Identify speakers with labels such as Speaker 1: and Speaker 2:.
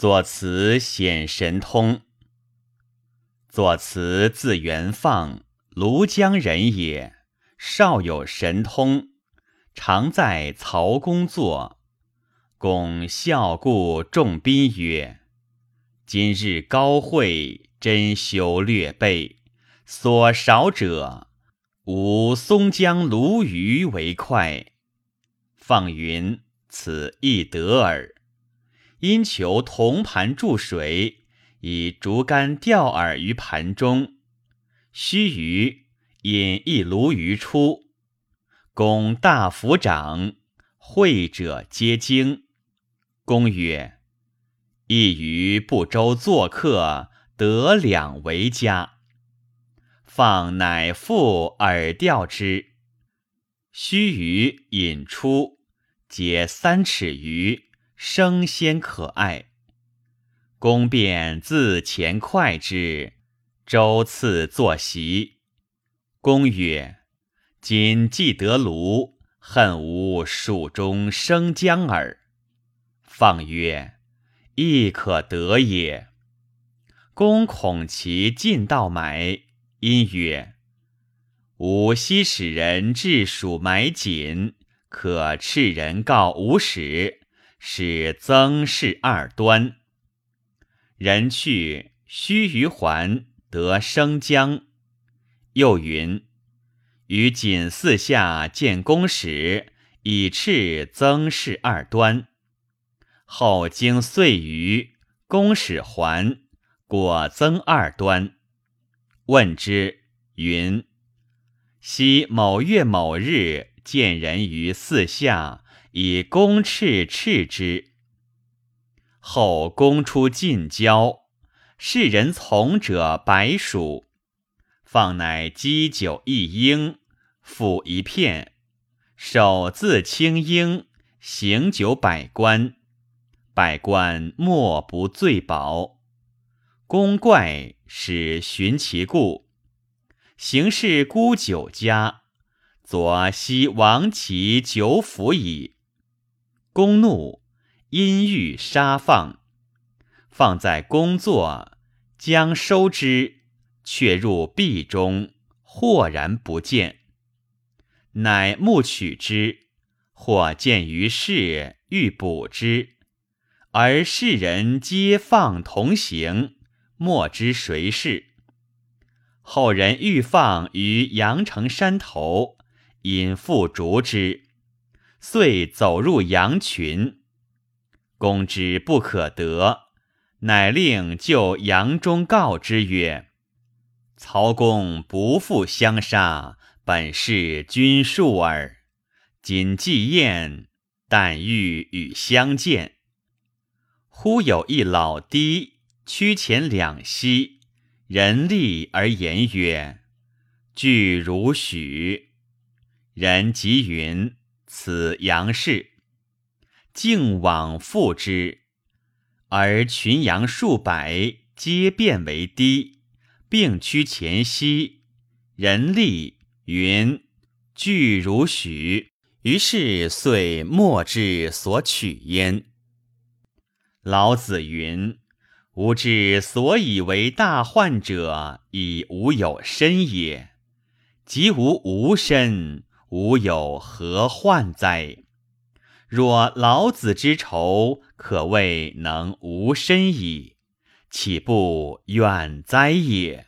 Speaker 1: 作词显神通。作词字元放，庐江人也。少有神通，常在曹公作。公笑故众宾曰：“今日高会，真修略备，所少者，吾松江鲈鱼为快。”放云：“此亦得耳。”因求铜盘注水，以竹竿钓饵于盘中。须臾，引一鲈鱼出，公大夫长，会者皆惊。公曰：“一鱼不周作客，得两为佳。”放乃复饵钓之。须臾引出，皆三尺鱼，生鲜可爱。公便自前快之，周次坐席。公曰：“今既得庐，恨无蜀中生姜耳。”放曰：“亦可得也。”公恐其进道买，因曰：“吾昔使人至蜀买锦，可赤人告吾使，使曾氏二端。人去，须臾还，得生姜。又云：于锦四下见公使，以赤曾氏二端。”后经岁余，公使还，果增二端。问之，云：昔某月某日，见人于四下，以公赤赤之。后公出近郊，世人从者百数，放乃积酒一应，复一片，手自清应，行酒百官。百官莫不醉饱，公怪使寻其故，行事沽酒家，左西王其酒府矣。公怒，因欲杀放，放在公座，将收之，却入壁中，豁然不见。乃目取之，或见于市，欲捕之。而世人皆放同行，莫知谁是。后人欲放于阳城山头，引复逐之，遂走入羊群。公之不可得，乃令就羊中告之曰：“曹公不复相杀，本是君术耳。今既宴，但欲与相见。”忽有一老低屈前两膝，人立而言曰：“具如许。”人即云：“此杨氏。”竟往复之，而群羊数百，皆变为低，并趋前膝。人立云：“具如许。”于是遂莫之所取焉。老子云：“吾之所以为大患者，以吾有身也。即无无身，吾有何患哉？若老子之仇，可谓能无身矣，岂不远哉也？”